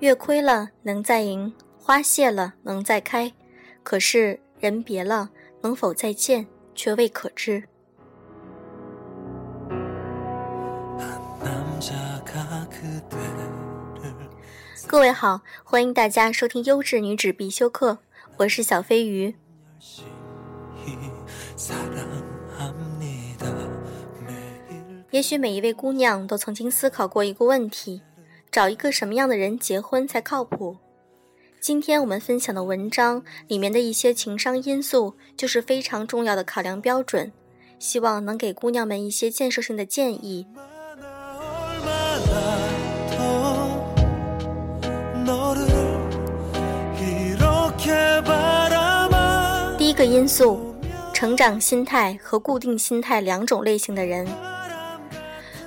月亏了能再盈，花谢了能再开，可是人别了，能否再见，却未可知。各位好，欢迎大家收听优质女子必修课，我是小飞鱼。也许每一位姑娘都曾经思考过一个问题：找一个什么样的人结婚才靠谱？今天我们分享的文章里面的一些情商因素，就是非常重要的考量标准，希望能给姑娘们一些建设性的建议。第一个因素，成长心态和固定心态两种类型的人。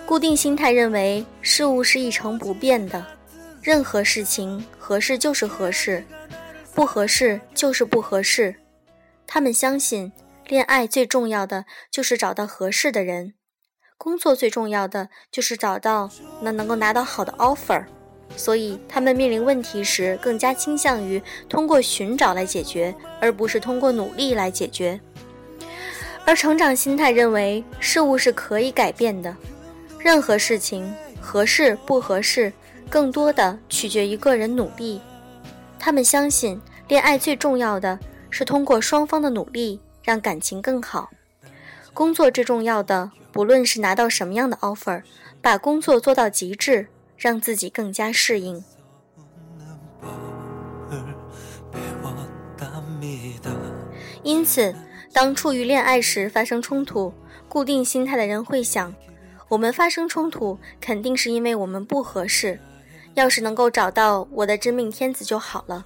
固定心态认为事物是一成不变的，任何事情合适就是合适，不合适就是不合适。他们相信，恋爱最重要的就是找到合适的人，工作最重要的就是找到那能够拿到好的 offer。所以，他们面临问题时更加倾向于通过寻找来解决，而不是通过努力来解决。而成长心态认为事物是可以改变的，任何事情合适不合适，更多的取决于个人努力。他们相信，恋爱最重要的是通过双方的努力让感情更好。工作最重要的，不论是拿到什么样的 offer，把工作做到极致。让自己更加适应。因此，当处于恋爱时发生冲突，固定心态的人会想：我们发生冲突，肯定是因为我们不合适。要是能够找到我的真命天子就好了。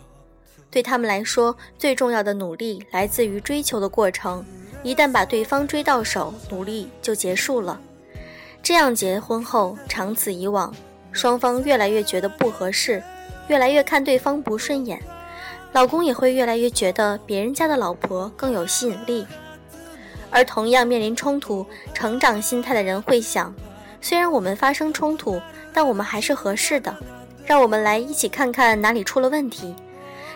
对他们来说，最重要的努力来自于追求的过程。一旦把对方追到手，努力就结束了。这样结婚后，长此以往。双方越来越觉得不合适，越来越看对方不顺眼，老公也会越来越觉得别人家的老婆更有吸引力。而同样面临冲突、成长心态的人会想：虽然我们发生冲突，但我们还是合适的。让我们来一起看看哪里出了问题，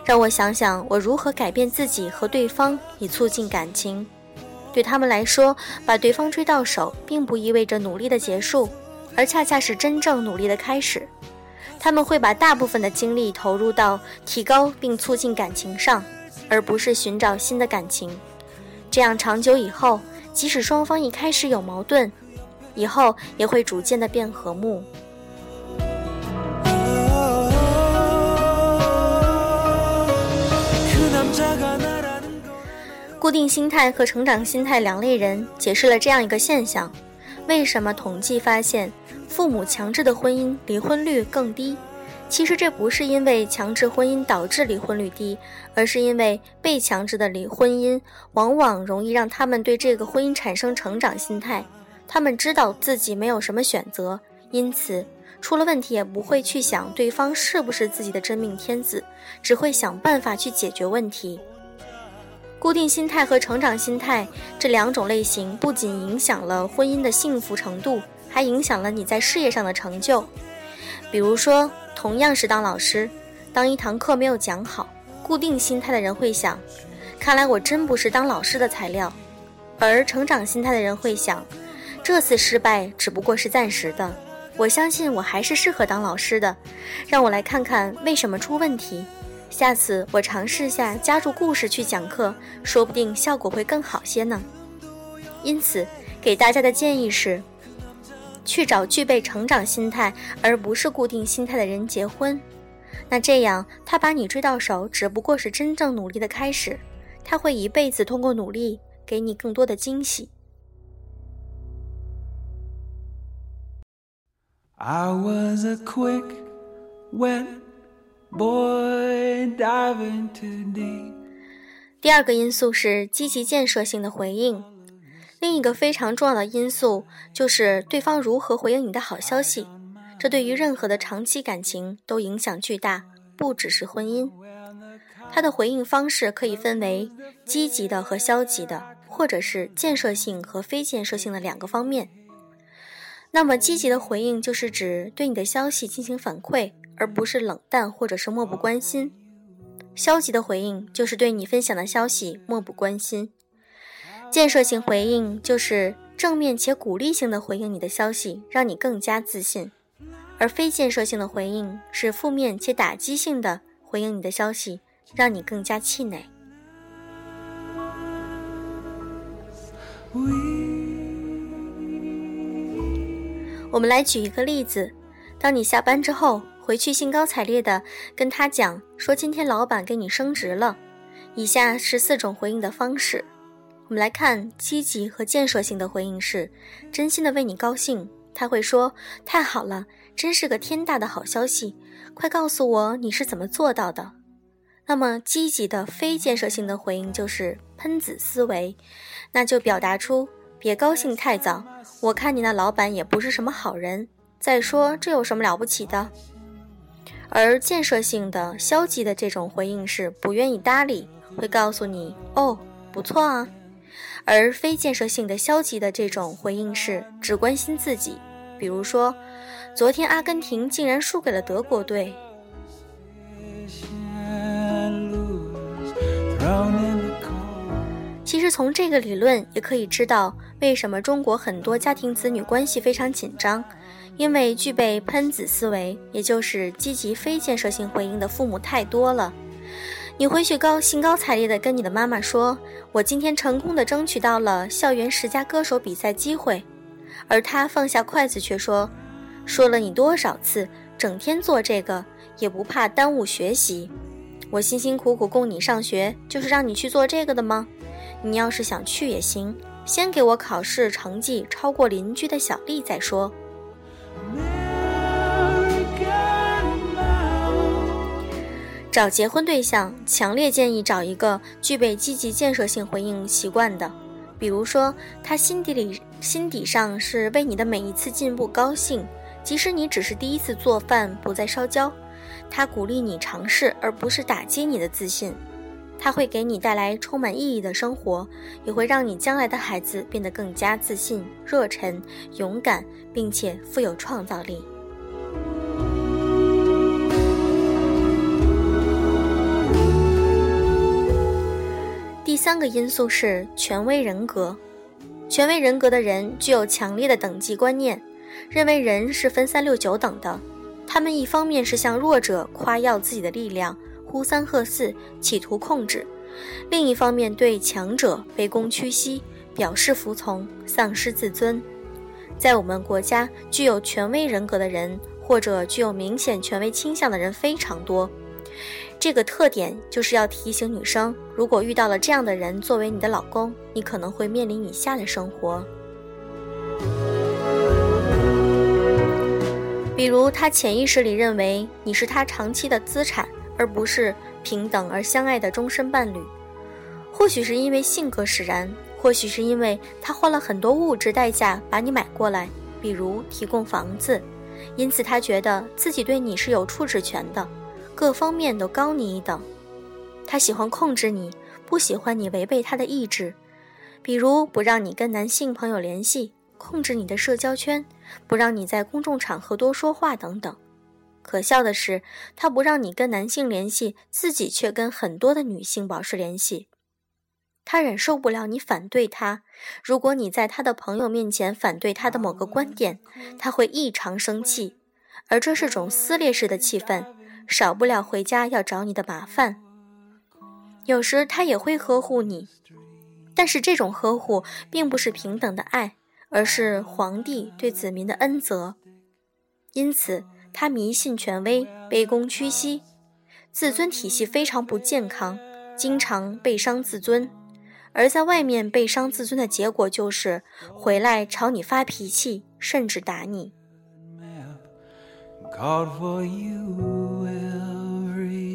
让我想想我如何改变自己和对方，以促进感情。对他们来说，把对方追到手，并不意味着努力的结束。而恰恰是真正努力的开始，他们会把大部分的精力投入到提高并促进感情上，而不是寻找新的感情。这样长久以后，即使双方一开始有矛盾，以后也会逐渐的变和睦。固定心态和成长心态两类人解释了这样一个现象：为什么统计发现？父母强制的婚姻离婚率更低，其实这不是因为强制婚姻导致离婚率低，而是因为被强制的离婚姻往往容易让他们对这个婚姻产生成长心态。他们知道自己没有什么选择，因此出了问题也不会去想对方是不是自己的真命天子，只会想办法去解决问题。固定心态和成长心态这两种类型不仅影响了婚姻的幸福程度。还影响了你在事业上的成就。比如说，同样是当老师，当一堂课没有讲好，固定心态的人会想：“看来我真不是当老师的材料。”而成长心态的人会想：“这次失败只不过是暂时的，我相信我还是适合当老师的。让我来看看为什么出问题，下次我尝试下加入故事去讲课，说不定效果会更好些呢。”因此，给大家的建议是。去找具备成长心态而不是固定心态的人结婚，那这样他把你追到手，只不过是真正努力的开始。他会一辈子通过努力给你更多的惊喜。第二个因素是积极建设性的回应。另一个非常重要的因素就是对方如何回应你的好消息，这对于任何的长期感情都影响巨大，不只是婚姻。他的回应方式可以分为积极的和消极的，或者是建设性和非建设性的两个方面。那么积极的回应就是指对你的消息进行反馈，而不是冷淡或者是漠不关心。消极的回应就是对你分享的消息漠不关心。建设性回应就是正面且鼓励性的回应你的消息，让你更加自信；而非建设性的回应是负面且打击性的回应你的消息，让你更加气馁。我们来举一个例子：当你下班之后回去，兴高采烈地跟他讲说今天老板给你升职了。以下是四种回应的方式。我们来看积极和建设性的回应是真心的为你高兴，他会说太好了，真是个天大的好消息，快告诉我你是怎么做到的。那么积极的非建设性的回应就是喷子思维，那就表达出别高兴太早。我看你那老板也不是什么好人。再说，这有什么了不起的？而建设性的、消极的这种回应是不愿意搭理，会告诉你：“哦，不错啊。”而非建设性的、消极的这种回应是只关心自己，比如说，昨天阿根廷竟然输给了德国队。其实从这个理论也可以知道，为什么中国很多家庭子女关系非常紧张，因为具备喷子思维，也就是积极非建设性回应的父母太多了。你回去高兴高采烈地跟你的妈妈说：“我今天成功地争取到了校园十佳歌手比赛机会。”而他放下筷子却说：“说了你多少次，整天做这个也不怕耽误学习？我辛辛苦苦供你上学，就是让你去做这个的吗？”你要是想去也行，先给我考试成绩超过邻居的小丽再说。找结婚对象，强烈建议找一个具备积极建设性回应习惯的，比如说他心底里心底上是为你的每一次进步高兴，即使你只是第一次做饭不再烧焦，他鼓励你尝试，而不是打击你的自信。他会给你带来充满意义的生活，也会让你将来的孩子变得更加自信、热忱、勇敢，并且富有创造力。第三个因素是权威人格。权威人格的人具有强烈的等级观念，认为人是分三六九等的。他们一方面是向弱者夸耀自己的力量。呼三喝四，企图控制；另一方面，对强者卑躬屈膝，表示服从，丧失自尊。在我们国家，具有权威人格的人，或者具有明显权威倾向的人非常多。这个特点就是要提醒女生：如果遇到了这样的人作为你的老公，你可能会面临以下的生活。比如，他潜意识里认为你是他长期的资产。而不是平等而相爱的终身伴侣，或许是因为性格使然，或许是因为他花了很多物质代价把你买过来，比如提供房子，因此他觉得自己对你是有处置权的，各方面都高你一等。他喜欢控制你，不喜欢你违背他的意志，比如不让你跟男性朋友联系，控制你的社交圈，不让你在公众场合多说话等等。可笑的是，他不让你跟男性联系，自己却跟很多的女性保持联系。他忍受不了你反对他。如果你在他的朋友面前反对他的某个观点，他会异常生气，而这是种撕裂式的气氛，少不了回家要找你的麻烦。有时他也会呵护你，但是这种呵护并不是平等的爱，而是皇帝对子民的恩泽。因此。他迷信权威，卑躬屈膝，自尊体系非常不健康，经常被伤自尊。而在外面被伤自尊的结果就是回来朝你发脾气，甚至打你。God for you everywhere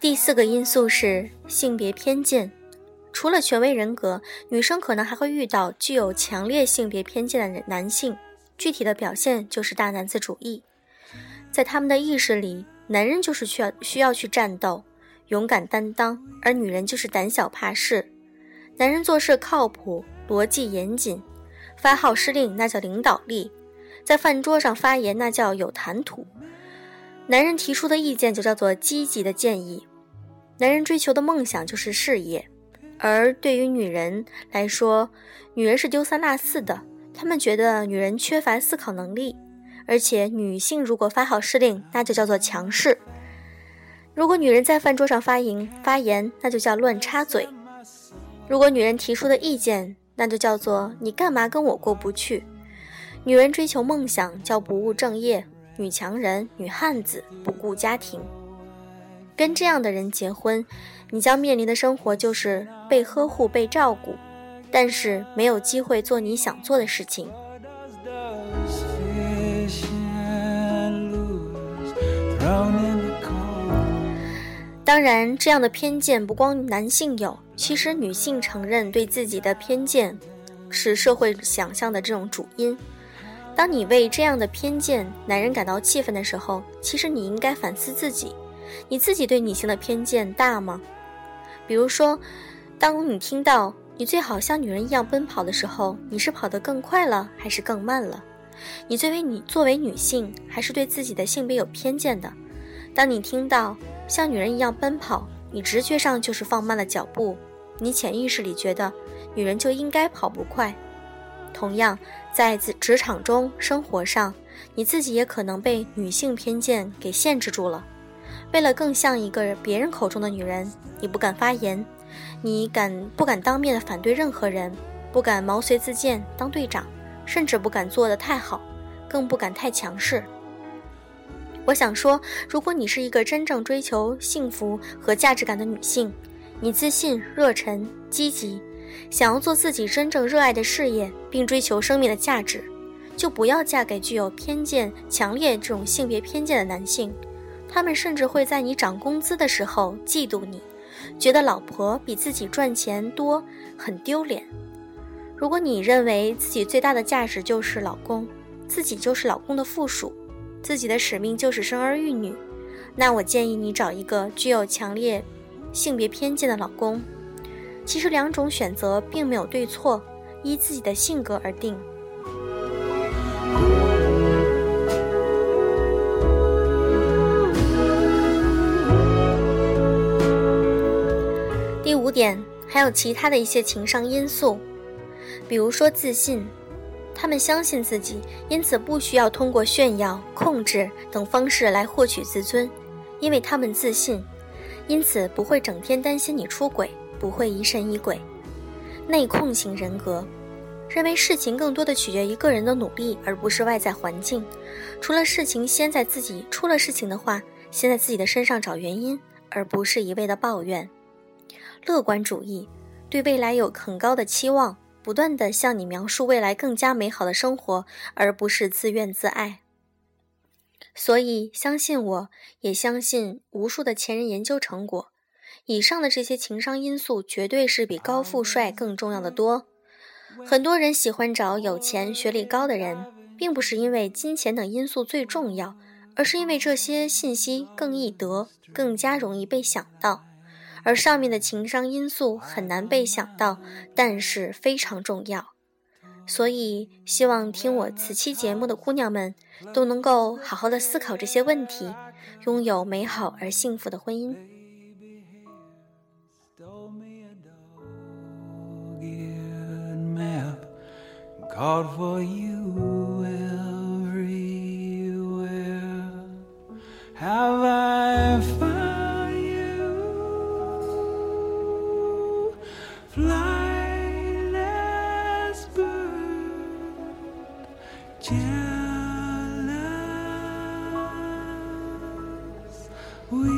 第四个因素是性别偏见。除了权威人格，女生可能还会遇到具有强烈性别偏见的男性。具体的表现就是大男子主义，在他们的意识里，男人就是需要需要去战斗、勇敢担当，而女人就是胆小怕事。男人做事靠谱、逻辑严谨，发号施令那叫领导力，在饭桌上发言那叫有谈吐。男人提出的意见就叫做积极的建议，男人追求的梦想就是事业，而对于女人来说，女人是丢三落四的，他们觉得女人缺乏思考能力，而且女性如果发号施令，那就叫做强势。如果女人在饭桌上发言发言，那就叫乱插嘴；如果女人提出的意见，那就叫做你干嘛跟我过不去。女人追求梦想叫不务正业。女强人、女汉子不顾家庭，跟这样的人结婚，你将面临的生活就是被呵护、被照顾，但是没有机会做你想做的事情。当然，这样的偏见不光男性有，其实女性承认对自己的偏见是社会想象的这种主因。当你为这样的偏见男人感到气愤的时候，其实你应该反思自己，你自己对女性的偏见大吗？比如说，当你听到你最好像女人一样奔跑的时候，你是跑得更快了还是更慢了？你作为你作为女性，还是对自己的性别有偏见的？当你听到像女人一样奔跑，你直觉上就是放慢了脚步，你潜意识里觉得女人就应该跑不快。同样，在职场中、生活上，你自己也可能被女性偏见给限制住了。为了更像一个别人口中的女人，你不敢发言，你敢不敢当面的反对任何人，不敢毛遂自荐当队长，甚至不敢做得太好，更不敢太强势。我想说，如果你是一个真正追求幸福和价值感的女性，你自信、热忱、积极。想要做自己真正热爱的事业，并追求生命的价值，就不要嫁给具有偏见、强烈这种性别偏见的男性。他们甚至会在你涨工资的时候嫉妒你，觉得老婆比自己赚钱多很丢脸。如果你认为自己最大的价值就是老公，自己就是老公的附属，自己的使命就是生儿育女，那我建议你找一个具有强烈性别偏见的老公。其实两种选择并没有对错，依自己的性格而定。第五点，还有其他的一些情商因素，比如说自信，他们相信自己，因此不需要通过炫耀、控制等方式来获取自尊，因为他们自信，因此不会整天担心你出轨。不会疑神疑鬼，内控型人格，认为事情更多的取决于个人的努力，而不是外在环境。除了事情先在自己出了事情的话，先在自己的身上找原因，而不是一味的抱怨。乐观主义，对未来有很高的期望，不断的向你描述未来更加美好的生活，而不是自怨自艾。所以，相信我，也相信无数的前人研究成果。以上的这些情商因素，绝对是比高富帅更重要的多。很多人喜欢找有钱、学历高的人，并不是因为金钱等因素最重要，而是因为这些信息更易得，更加容易被想到。而上面的情商因素很难被想到，但是非常重要。所以，希望听我此期节目的姑娘们，都能够好好的思考这些问题，拥有美好而幸福的婚姻。weird map called for you everywhere. Have I found you? Flightless bird, jealous. We